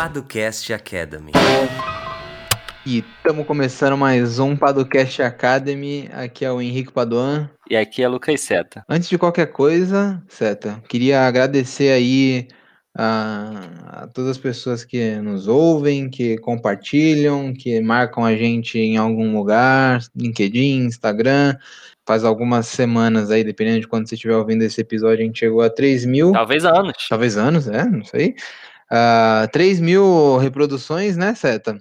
Paducast Academy. E estamos começando mais um Paducast Academy. Aqui é o Henrique Paduan. E aqui é Lucas Seta. Antes de qualquer coisa, Seta, queria agradecer aí a, a, todas as pessoas que nos ouvem, que compartilham, que marcam a gente em algum lugar, LinkedIn, Instagram. Faz algumas semanas aí, dependendo de quando você estiver ouvindo esse episódio, a gente chegou a 3 mil. Talvez anos. Talvez anos, é, não sei. Uh, 3 mil reproduções, né, Seta?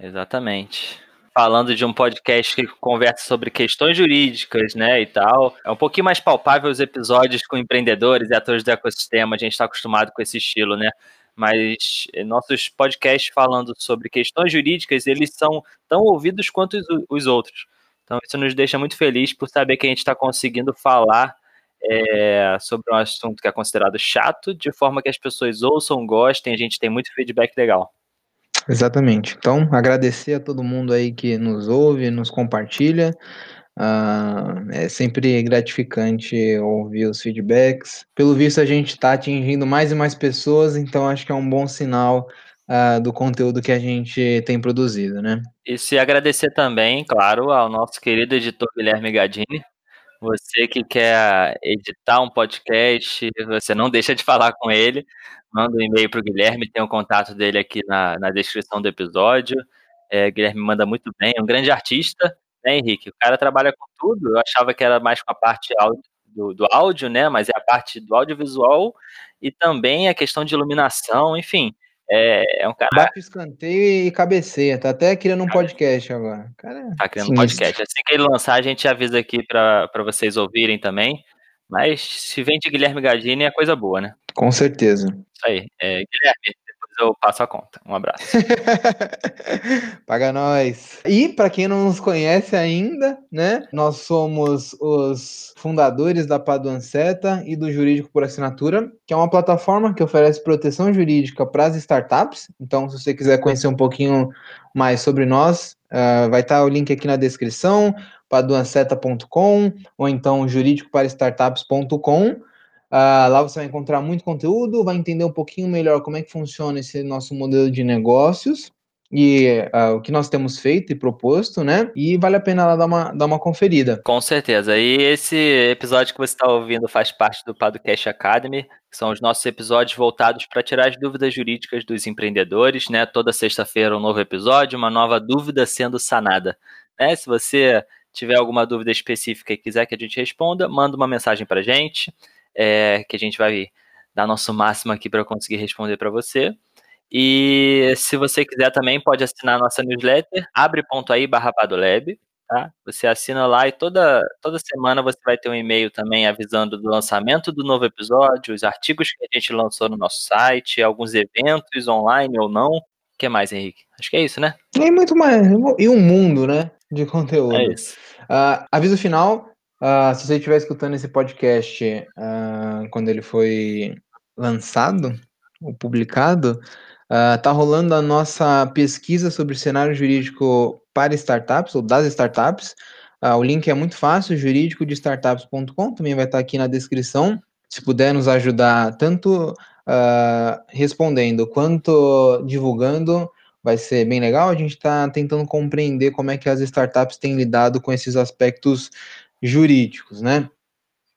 Exatamente. Falando de um podcast que conversa sobre questões jurídicas, né, e tal. É um pouquinho mais palpável os episódios com empreendedores e atores do ecossistema. A gente está acostumado com esse estilo, né? Mas nossos podcasts falando sobre questões jurídicas, eles são tão ouvidos quanto os, os outros. Então isso nos deixa muito feliz por saber que a gente está conseguindo falar é, sobre um assunto que é considerado chato, de forma que as pessoas ouçam, gostem, a gente tem muito feedback legal. Exatamente. Então, agradecer a todo mundo aí que nos ouve, nos compartilha. Uh, é sempre gratificante ouvir os feedbacks. Pelo visto, a gente está atingindo mais e mais pessoas, então acho que é um bom sinal uh, do conteúdo que a gente tem produzido, né? E se agradecer também, claro, ao nosso querido editor Guilherme Gadini, você que quer editar um podcast, você não deixa de falar com ele. Manda um e-mail para o Guilherme, tem o contato dele aqui na, na descrição do episódio. É, Guilherme manda muito bem, é um grande artista, né, Henrique? O cara trabalha com tudo. Eu achava que era mais com a parte do, do áudio, né? Mas é a parte do audiovisual e também a questão de iluminação, enfim. É, é um cara. Bate escanteio e cabeceia. Tá até criando um podcast agora. Cara, tá criando um podcast. Assim que ele lançar, a gente avisa aqui para vocês ouvirem também. Mas se vem de Guilherme Gardini é coisa boa, né? Com certeza. Isso aí. É, Guilherme, eu passo a conta. Um abraço. Paga nós. E para quem não nos conhece ainda, né? Nós somos os fundadores da Paduanceta e do Jurídico por Assinatura, que é uma plataforma que oferece proteção jurídica para as startups. Então, se você quiser conhecer um pouquinho mais sobre nós, uh, vai estar o link aqui na descrição, paduanceta.com ou então jurídicoparastartups.com. Uh, lá você vai encontrar muito conteúdo, vai entender um pouquinho melhor como é que funciona esse nosso modelo de negócios e uh, o que nós temos feito e proposto, né? E vale a pena lá dar uma, dar uma conferida. Com certeza. E esse episódio que você está ouvindo faz parte do Podcast Academy, que são os nossos episódios voltados para tirar as dúvidas jurídicas dos empreendedores, né? Toda sexta-feira um novo episódio, uma nova dúvida sendo sanada. Né? Se você tiver alguma dúvida específica e quiser que a gente responda, manda uma mensagem para gente é, que a gente vai dar nosso máximo aqui para conseguir responder para você. E se você quiser também, pode assinar a nossa newsletter, abre.aí barra Padolab, tá? Você assina lá e toda, toda semana você vai ter um e-mail também avisando do lançamento do novo episódio, os artigos que a gente lançou no nosso site, alguns eventos online ou não. O que mais, Henrique? Acho que é isso, né? E muito mais. E um mundo, né? De conteúdo. É isso. Uh, aviso final: Uh, se você estiver escutando esse podcast uh, quando ele foi lançado ou publicado, uh, tá rolando a nossa pesquisa sobre cenário jurídico para startups ou das startups. o link é muito fácil, jurídico de startups.com, também vai estar aqui na descrição. Se puder nos ajudar tanto respondendo quanto divulgando, vai ser bem legal. A gente está tentando compreender como é que as startups têm lidado com esses aspectos jurídicos, né?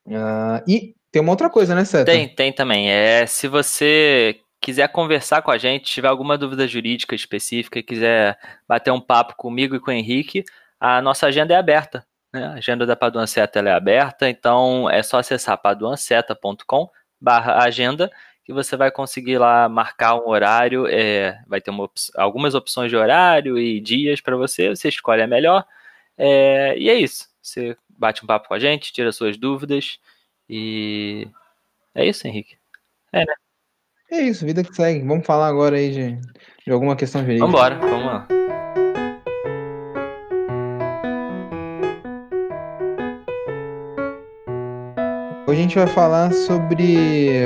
Uh, e tem uma outra coisa, né, Seta? Tem, tem também. É, se você quiser conversar com a gente, tiver alguma dúvida jurídica específica quiser bater um papo comigo e com o Henrique, a nossa agenda é aberta. Né? A agenda da Paduan Seta é aberta, então é só acessar paduanceta.com barra agenda que você vai conseguir lá marcar um horário, é, vai ter uma, algumas opções de horário e dias para você, você escolhe a melhor, é, e é isso. Você bate um papo com a gente, tira suas dúvidas e é isso, Henrique. É, né? É isso, vida que segue. Vamos falar agora aí de, de alguma questão jurídica. Vambora, vamos lá. Hoje a gente vai falar sobre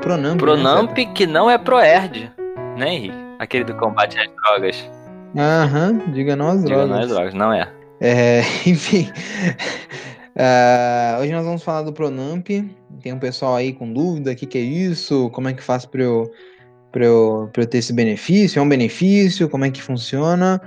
Pronamp. Pronamp né, que não é Proerd, né, Henrique? Aquele do combate às drogas. Aham, diga não às drogas. Diga não às drogas, não é. É, enfim. Uh, hoje nós vamos falar do Pronamp. Tem um pessoal aí com dúvida: o que, que é isso? Como é que faz para eu eu, eu ter esse benefício? É um benefício? Como é que funciona?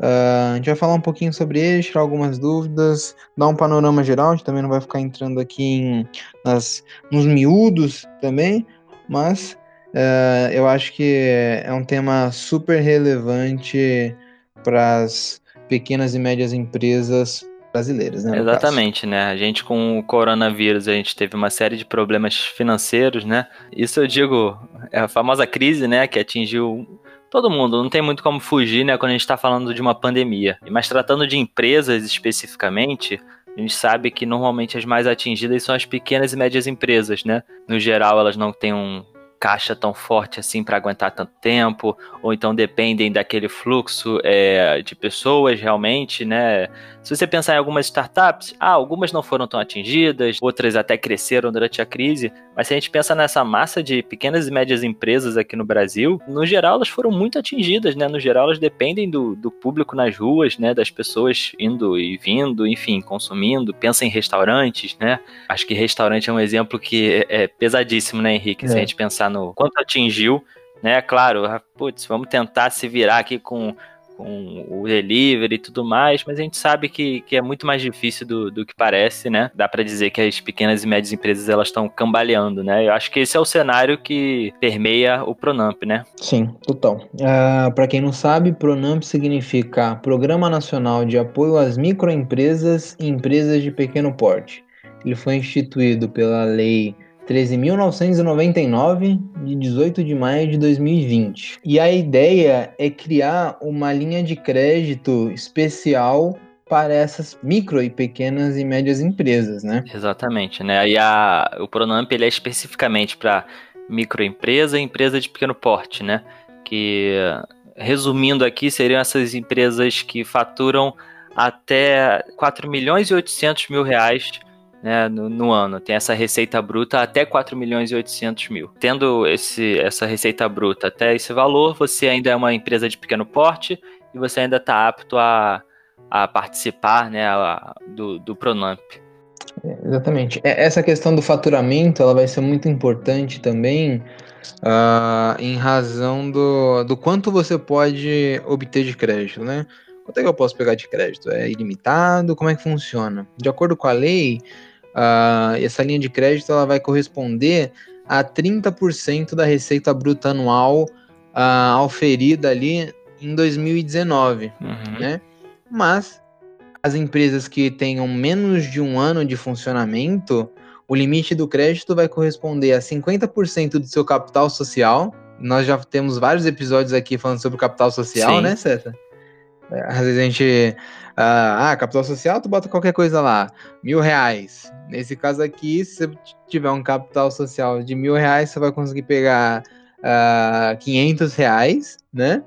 Uh, a gente vai falar um pouquinho sobre ele, tirar algumas dúvidas, dar um panorama geral, a gente também não vai ficar entrando aqui em, nas, nos miúdos também, mas uh, eu acho que é um tema super relevante para as pequenas e médias empresas brasileiras, né? Exatamente, caso. né? A gente com o coronavírus, a gente teve uma série de problemas financeiros, né? Isso eu digo, é a famosa crise, né, que atingiu todo mundo, não tem muito como fugir, né, quando a gente está falando de uma pandemia. Mas tratando de empresas especificamente, a gente sabe que normalmente as mais atingidas são as pequenas e médias empresas, né? No geral, elas não têm um caixa tão forte assim para aguentar tanto tempo, ou então dependem daquele fluxo é, de pessoas realmente, né? Se você pensar em algumas startups, ah, algumas não foram tão atingidas, outras até cresceram durante a crise, mas se a gente pensa nessa massa de pequenas e médias empresas aqui no Brasil, no geral elas foram muito atingidas, né? No geral elas dependem do, do público nas ruas, né? Das pessoas indo e vindo, enfim, consumindo. Pensa em restaurantes, né? Acho que restaurante é um exemplo que é, é pesadíssimo, né, Henrique? É. Se a é. gente pensar no quanto atingiu, né? Claro, putz, vamos tentar se virar aqui com com o delivery e tudo mais, mas a gente sabe que, que é muito mais difícil do, do que parece, né? Dá para dizer que as pequenas e médias empresas elas estão cambaleando, né? Eu acho que esse é o cenário que permeia o Pronamp, né? Sim, total. Uh, ah, para quem não sabe, Pronamp significa Programa Nacional de Apoio às Microempresas e Empresas de Pequeno Porte. Ele foi instituído pela Lei 13.999, de 18 de maio de 2020. E a ideia é criar uma linha de crédito especial para essas micro e pequenas e médias empresas, né? Exatamente, né? E a, o Pronamp ele é especificamente para microempresa e empresa de pequeno porte, né? Que, resumindo aqui, seriam essas empresas que faturam até 4 milhões e 800 mil reais né, no, no, ano. Tem essa receita bruta até 4 milhões e 800 mil. Tendo esse, essa receita bruta até esse valor, você ainda é uma empresa de pequeno porte e você ainda está apto a, a participar né, a, do, do Pronamp. É, exatamente. É, essa questão do faturamento ela vai ser muito importante também uh, em razão do, do quanto você pode obter de crédito, né? Quanto é que eu posso pegar de crédito? É ilimitado? Como é que funciona? De acordo com a lei, uh, essa linha de crédito ela vai corresponder a 30% da receita bruta anual uh, auferida ali em 2019, uhum. né? Mas as empresas que tenham menos de um ano de funcionamento, o limite do crédito vai corresponder a 50% do seu capital social. Nós já temos vários episódios aqui falando sobre capital social, Sim. né, Ceta? É, às vezes a gente. Uh, ah, capital social, tu bota qualquer coisa lá. Mil reais. Nesse caso aqui, se você tiver um capital social de mil reais, você vai conseguir pegar uh, ah, 500 reais, né?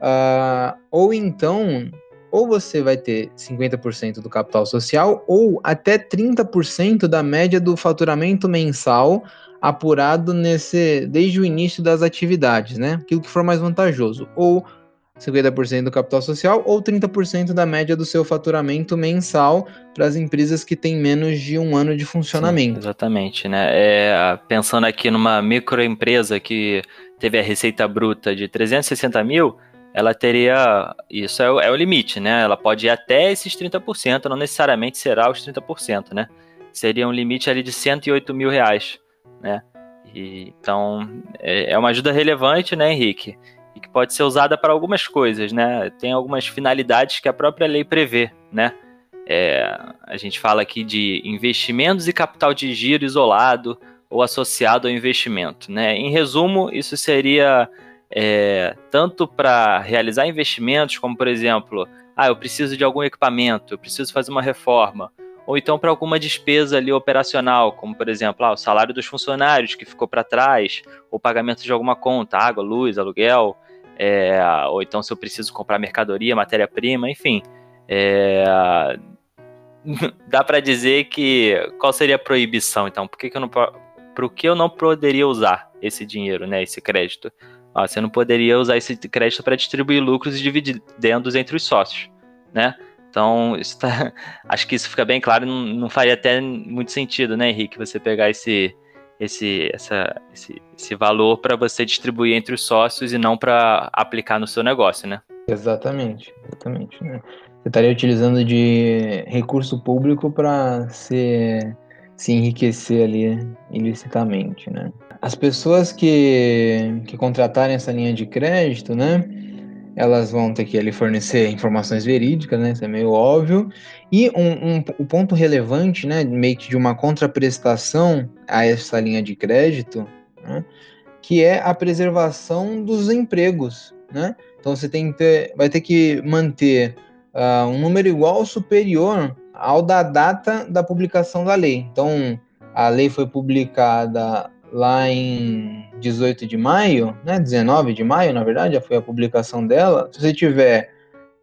Uh, ou então, ou você vai ter 50% do capital social, ou até 30% da média do faturamento mensal apurado nesse desde o início das atividades, né? Aquilo que for mais vantajoso. Ou 50% do capital social ou 30% da média do seu faturamento mensal para as empresas que têm menos de um ano de funcionamento. Sim, exatamente, né? É, pensando aqui numa microempresa que teve a receita bruta de 360 mil, ela teria. Isso é o, é o limite, né? Ela pode ir até esses 30%, não necessariamente será os 30%, né? Seria um limite ali de 108 mil reais, né? E, então, é, é uma ajuda relevante, né, Henrique? E que pode ser usada para algumas coisas, né? Tem algumas finalidades que a própria lei prevê, né? É, a gente fala aqui de investimentos e capital de giro isolado ou associado ao investimento, né? Em resumo, isso seria é, tanto para realizar investimentos, como por exemplo, ah, eu preciso de algum equipamento, eu preciso fazer uma reforma, ou então para alguma despesa ali operacional, como por exemplo, ah, o salário dos funcionários que ficou para trás, ou pagamento de alguma conta, água, luz, aluguel, é, ou então se eu preciso comprar mercadoria, matéria-prima, enfim. É, dá para dizer que qual seria a proibição então? Por que, que eu não por que eu não poderia usar esse dinheiro, né, esse crédito? Ah, você não poderia usar esse crédito para distribuir lucros e dividendos entre os sócios, né? Então, tá, acho que isso fica bem claro, não, não faria até muito sentido, né, Henrique, você pegar esse, esse, essa, esse, esse valor para você distribuir entre os sócios e não para aplicar no seu negócio, né? Exatamente, exatamente. Né? Você estaria utilizando de recurso público para se, se enriquecer ali ilicitamente, né? As pessoas que, que contratarem essa linha de crédito, né? Elas vão ter que ali fornecer informações verídicas, né? Isso é meio óbvio. E um, um, um ponto relevante, né? Meio que de uma contraprestação a essa linha de crédito, né? que é a preservação dos empregos, né? Então você tem que ter, vai ter que manter uh, um número igual ou superior ao da data da publicação da lei. Então, a lei foi publicada lá em 18 de maio, né, 19 de maio, na verdade, já foi a publicação dela. Se você tiver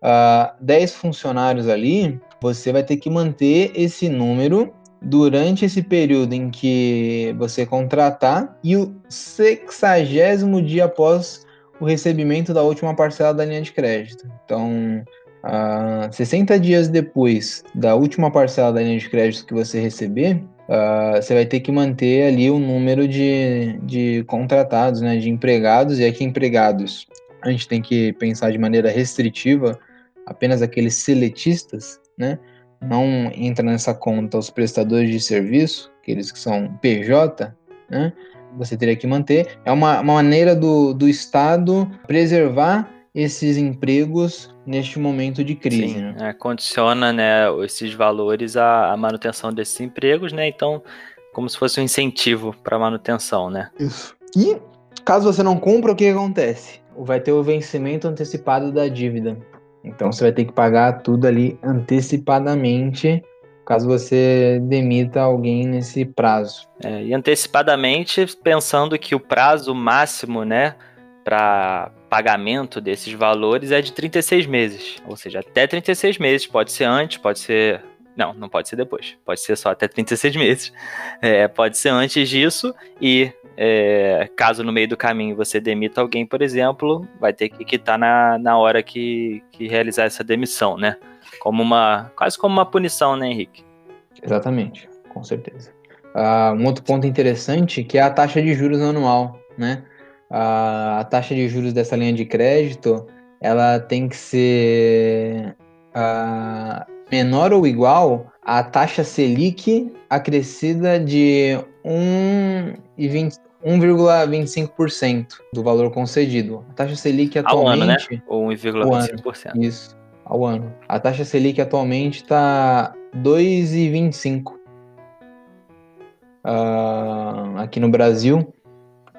uh, ah, 10 funcionários ali, você vai ter que manter esse número durante esse período em que você contratar e o sexagésimo dia após o recebimento da última parcela da linha de crédito. Então, uh, 60 dias depois da última parcela da linha de crédito que você receber, uh, você vai ter que manter ali o número de, de contratados, né, de empregados, e aqui empregados a gente tem que pensar de maneira restritiva, apenas aqueles seletistas, né, não entra nessa conta os prestadores de serviço, aqueles que são PJ, né, você teria que manter. É uma, uma maneira do, do Estado preservar esses empregos neste momento de crise. Sim, né? é, condiciona né, esses valores à, à, manutenção desses empregos, né? Então, como se fosse um incentivo para manutenção, né? Isso. E caso você não cumpra, o que acontece? Vai ter o vencimento antecipado da dívida. Então você vai ter que pagar tudo ali antecipadamente caso você demita alguém nesse prazo. É, e antecipadamente, pensando que o prazo máximo, né, para pagamento desses valores é de 36 meses. Ou seja, até 36 meses. Pode ser antes, pode ser. Não, não pode ser depois. Pode ser só até 36 meses. É, pode ser antes disso. E é, caso no meio do caminho você demita alguém, por exemplo, vai ter que quitar na, na hora que, que realizar essa demissão, né? Como uma. quase como uma punição, né, Henrique? Exatamente, com certeza. Uh, um outro ponto interessante que é a taxa de juros anual, né? Uh, a taxa de juros dessa linha de crédito ela tem que ser uh, menor ou igual à taxa Selic acrescida de 1,25% do valor concedido. A taxa Selic atualmente. Ao ano, né? Ou 1,25%. Isso ao ano. A taxa Selic atualmente está 2,25 uh, aqui no Brasil.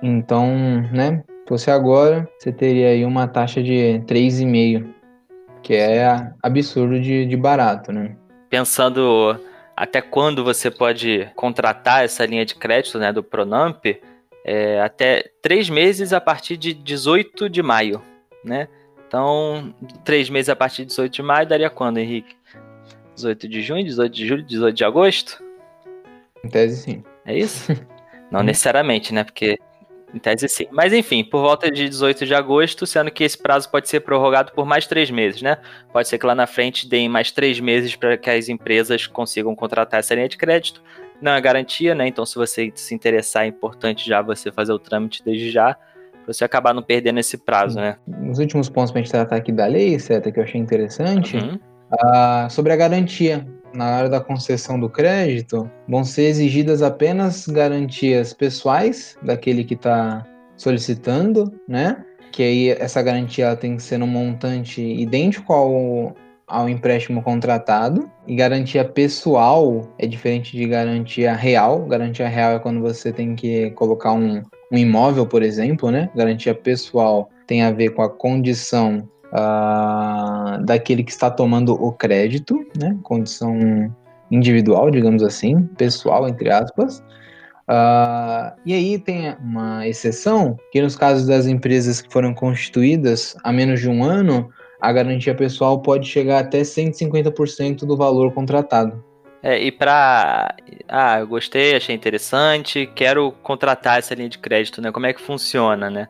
Então, né, se fosse agora, você teria aí uma taxa de 3,5, que é absurdo de, de barato, né? Pensando até quando você pode contratar essa linha de crédito né, do Pronamp, é, até três meses a partir de 18 de maio, né? Então, três meses a partir de 18 de maio daria quando, Henrique? 18 de junho, 18 de julho, 18 de agosto? Em tese, sim. É isso? Não necessariamente, né? Porque em tese, sim. Mas enfim, por volta de 18 de agosto, sendo que esse prazo pode ser prorrogado por mais três meses, né? Pode ser que lá na frente deem mais três meses para que as empresas consigam contratar essa linha de crédito. Não é garantia, né? Então, se você se interessar, é importante já você fazer o trâmite desde já você acabar não perdendo esse prazo, né? Nos últimos pontos para a gente tratar aqui da lei, Seta, que eu achei interessante, uhum. uh, sobre a garantia. Na hora da concessão do crédito, vão ser exigidas apenas garantias pessoais daquele que está solicitando, né? Que aí essa garantia tem que ser no montante idêntico ao, ao empréstimo contratado. E garantia pessoal é diferente de garantia real. Garantia real é quando você tem que colocar um, um imóvel, por exemplo, né? Garantia pessoal tem a ver com a condição uh, daquele que está tomando o crédito, né? Condição individual, digamos assim, pessoal, entre aspas. Uh, e aí tem uma exceção, que nos casos das empresas que foram constituídas há menos de um ano, a garantia pessoal pode chegar até 150% do valor contratado. É, e para ah, eu gostei, achei interessante, quero contratar essa linha de crédito, né? Como é que funciona, né?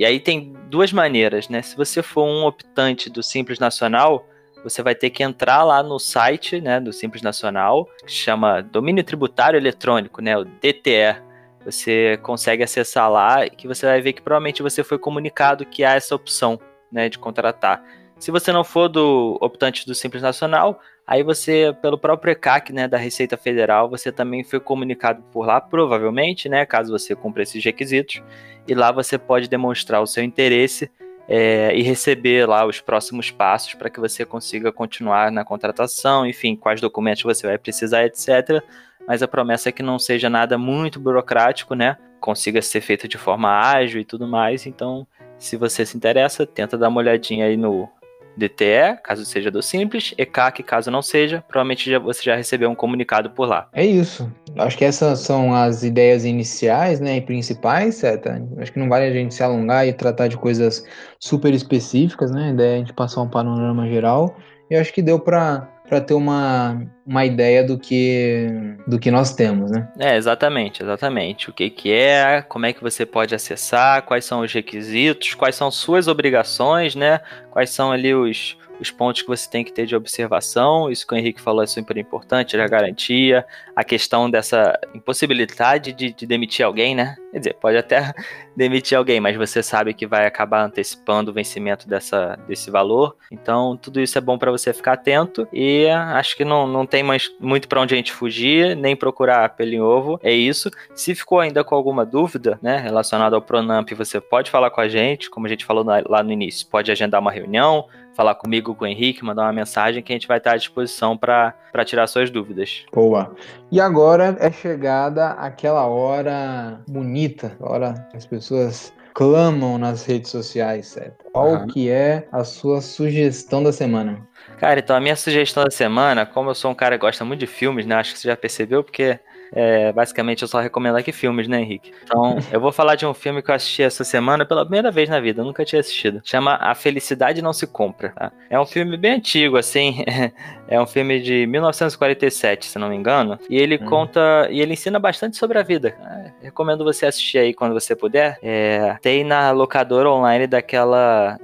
E aí tem duas maneiras, né? Se você for um optante do Simples Nacional, você vai ter que entrar lá no site, né, do Simples Nacional, que chama Domínio Tributário Eletrônico, né, o DTE. você consegue acessar lá e que você vai ver que provavelmente você foi comunicado que há essa opção né, de contratar. Se você não for do optante do Simples Nacional, aí você, pelo próprio ECAC, né, da Receita Federal, você também foi comunicado por lá, provavelmente, né, caso você cumpra esses requisitos, e lá você pode demonstrar o seu interesse é, e receber lá os próximos passos para que você consiga continuar na contratação, enfim, quais documentos você vai precisar, etc. Mas a promessa é que não seja nada muito burocrático, né? Consiga ser feito de forma ágil e tudo mais. Então, se você se interessa, tenta dar uma olhadinha aí no DTE, caso seja do Simples, ECAC, caso não seja, provavelmente já, você já recebeu um comunicado por lá. É isso. Acho que essas são as ideias iniciais, né, e principais, certo? Acho que não vale a gente se alongar e tratar de coisas super específicas, né? A ideia é a gente passar um panorama geral. E acho que deu para para ter uma, uma ideia do que do que nós temos, né? É, exatamente, exatamente. O que que é, como é que você pode acessar, quais são os requisitos, quais são suas obrigações, né? Quais são ali os os pontos que você tem que ter de observação, isso que o Henrique falou é super importante, a garantia, a questão dessa impossibilidade de, de, demitir alguém, né? Quer dizer, pode até demitir alguém, mas você sabe que vai acabar antecipando o vencimento dessa, desse valor. Então, tudo isso é bom para você ficar atento e acho que não, não tem mais muito para onde a gente fugir, nem procurar pelo em ovo. É isso. Se ficou ainda com alguma dúvida, né, relacionada ao Pronamp, você pode falar com a gente, como a gente falou lá no início, pode agendar uma reunião, falar comigo, com o Henrique, mandar uma mensagem que a gente vai estar à disposição para tirar suas dúvidas. Boa. E agora é chegada aquela hora bonita, hora que as pessoas clamam nas redes sociais, certo? Qual uhum. que é a sua sugestão da semana? Cara, então a minha sugestão da semana, como eu sou um cara que gosta muito de filmes, né? Acho que você já percebeu, porque é, basicamente eu só recomendo aqui filmes, né, Henrique? Então, eu vou falar de um filme que eu assisti essa semana pela primeira vez na vida, eu nunca tinha assistido. Chama A Felicidade Não Se Compra. Tá? É um filme bem antigo, assim. é um filme de 1947, se não me engano. E ele hum. conta. E ele ensina bastante sobre a vida. É, recomendo você assistir aí quando você puder. É, tem na locadora online daquela.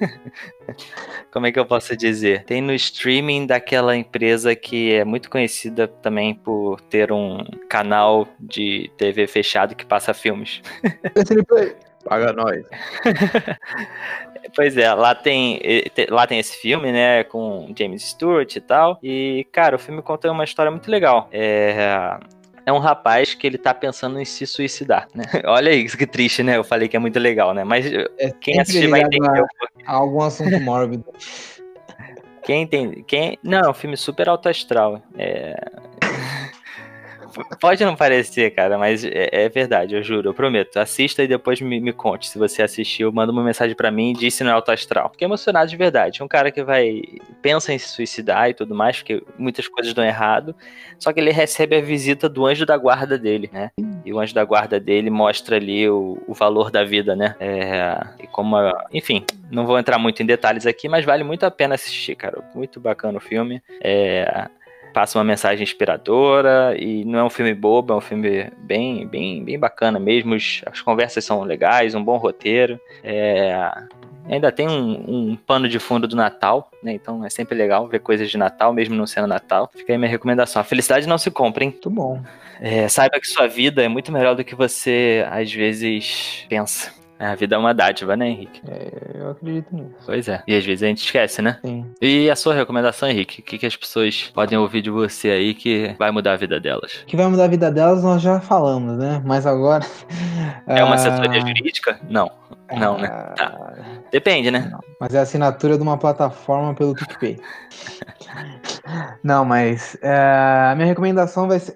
Como é que eu posso dizer? Tem no streaming daquela empresa que é muito conhecida também por ter um canal de TV fechado que passa filmes. Paga nós. pois é, lá tem, lá tem esse filme, né, com James Stewart e tal. E, cara, o filme conta uma história muito legal. É, é um rapaz que ele tá pensando em se suicidar, né? Olha isso, que triste, né? Eu falei que é muito legal, né? Mas é quem assistir vai entender. A, a algum assunto mórbido. Quem entende? Quem... Não, é um filme super alto astral. É... Pode não parecer, cara, mas é, é, verdade, eu juro, eu prometo. Assista e depois me, me conte. Se você assistiu, manda uma mensagem para mim e diz se não é alto astral. Fiquei emocionado de verdade. É um cara que vai. pensa em se suicidar e tudo mais, porque muitas coisas dão errado. Só que ele recebe a visita do anjo da guarda dele, né? E o anjo da guarda dele mostra ali o, o valor da vida, né? É, e como. A... enfim, não vou entrar muito em detalhes aqui, mas vale muito a pena assistir, cara. Muito bacana o filme. É, passa uma mensagem inspiradora e não é um filme bobo, é um filme bem, bem, bem bacana mesmo. As conversas são legais, um bom roteiro. É, ainda tem um, um, pano de fundo do Natal, né? Então é sempre legal ver coisas de Natal, mesmo não sendo Natal. Fica aí minha recomendação. A felicidade não se compra, hein? Muito bom. É, saiba que sua vida é muito melhor do que você às vezes pensa. É, a vida é uma dádiva, né, Henrique? É, eu acredito nisso. Pois é. E às vezes a gente esquece, né? Sim. E a sua recomendação, Henrique? O que, que as pessoas podem ouvir de você aí que vai mudar a vida delas? Que vai mudar a vida delas, nós já falamos, né? Mas agora. É uma assessoria jurídica? Não. Não, né? Tá. Ah, Depende, né? Mas é a assinatura de uma plataforma pelo PicPay. Não, mas é, a minha recomendação vai ser.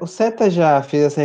O Seta já fez essa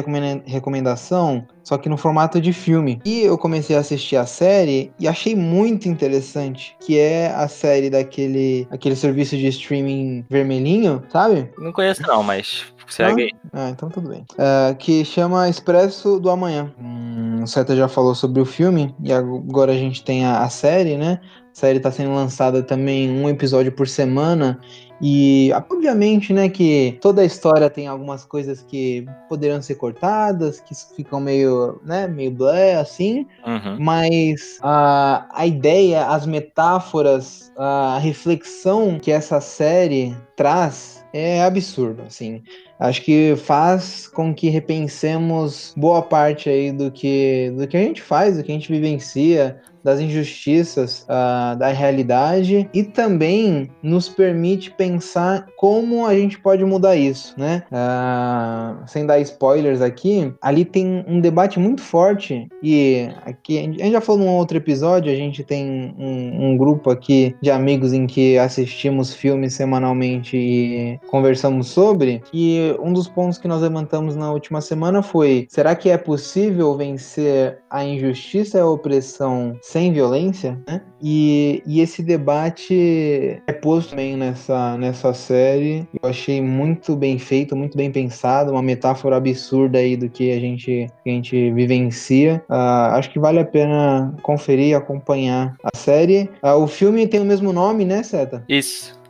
recomendação, só que no formato de filme. E eu comecei a assistir a série e achei muito interessante, que é a série daquele aquele serviço de streaming vermelhinho, sabe? Não conheço não, mas segue aí. Ah, então tudo bem. É, que chama Expresso do Amanhã. Hum, o Seta já falou sobre o filme e agora a gente tem a, a série, né? A série está sendo lançada também um episódio por semana e obviamente, né, que toda a história tem algumas coisas que poderiam ser cortadas, que ficam meio, né, meio blé, assim, uhum. mas a, a ideia, as metáforas, a reflexão que essa série traz é absurdo, assim. Acho que faz com que repensemos boa parte aí do que, do que a gente faz, do que a gente vivencia, das injustiças uh, da realidade e também nos permite pensar como a gente pode mudar isso, né? Uh, sem dar spoilers aqui, ali tem um debate muito forte e aqui a gente já falou num outro episódio, a gente tem um, um grupo aqui de amigos em que assistimos filmes semanalmente e conversamos sobre e um dos pontos que nós levantamos na última semana foi: será que é possível vencer a injustiça e a opressão sem violência, né? E, e esse debate é posto também nessa, nessa série. Eu achei muito bem feito, muito bem pensado, uma metáfora absurda aí do que a gente, que a gente vivencia. Uh, acho que vale a pena conferir acompanhar a série. Uh, o filme tem o mesmo nome, né, Seta? Isso.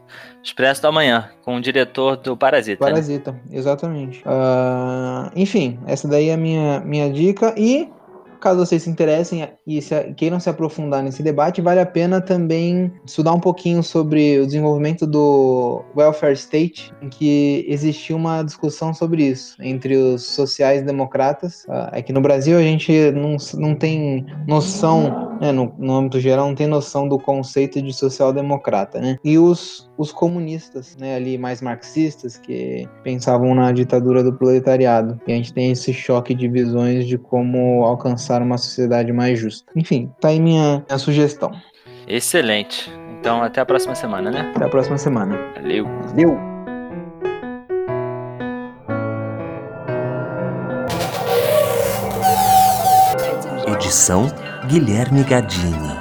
Expresso da Manhã, com o diretor do Parasita. Né? Parasita, né? exatamente. Uh, enfim, essa daí é a minha, minha dica. E Caso vocês se interessem e se, queiram se aprofundar nesse debate, vale a pena também estudar um pouquinho sobre o desenvolvimento do welfare state, em que existiu uma discussão sobre isso entre os sociais-democratas. É que no Brasil a gente não, não tem noção, né, no, no âmbito geral, não tem noção do conceito de social-democrata, né? E os, os comunistas, né, ali mais marxistas, que pensavam na ditadura do proletariado. E a gente tem esse choque de visões de como alcançar alcançar uma sociedade mais justa. Enfim, tá aí minha, minha sugestão. Excelente. Então, até a próxima semana, né? Até a próxima semana. Valeu. Valeu. Edição Guilherme Gadini.